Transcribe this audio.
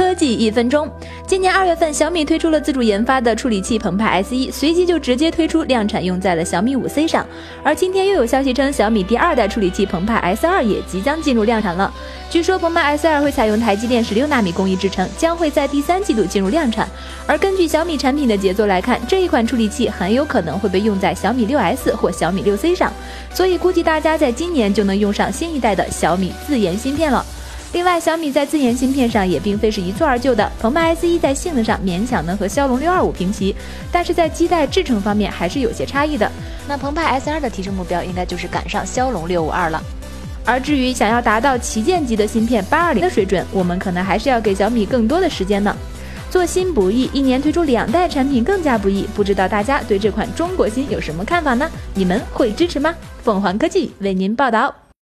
科技一分钟。今年二月份，小米推出了自主研发的处理器澎湃 S1，随即就直接推出量产，用在了小米五 C 上。而今天又有消息称，小米第二代处理器澎湃 S2 也即将进入量产了。据说澎湃 S2 会采用台积电十六纳米工艺制成，将会在第三季度进入量产。而根据小米产品的节奏来看，这一款处理器很有可能会被用在小米六 S 或小米六 C 上，所以估计大家在今年就能用上新一代的小米自研芯片了。另外，小米在自研芯片上也并非是一蹴而就的。澎湃 S1 在性能上勉强能和骁龙六二五平齐，但是在基带制程方面还是有些差异的。那澎湃 S2 的提升目标应该就是赶上骁龙六五二了。而至于想要达到旗舰级的芯片八二零的水准，我们可能还是要给小米更多的时间呢。做新不易，一年推出两代产品更加不易。不知道大家对这款中国芯有什么看法呢？你们会支持吗？凤凰科技为您报道。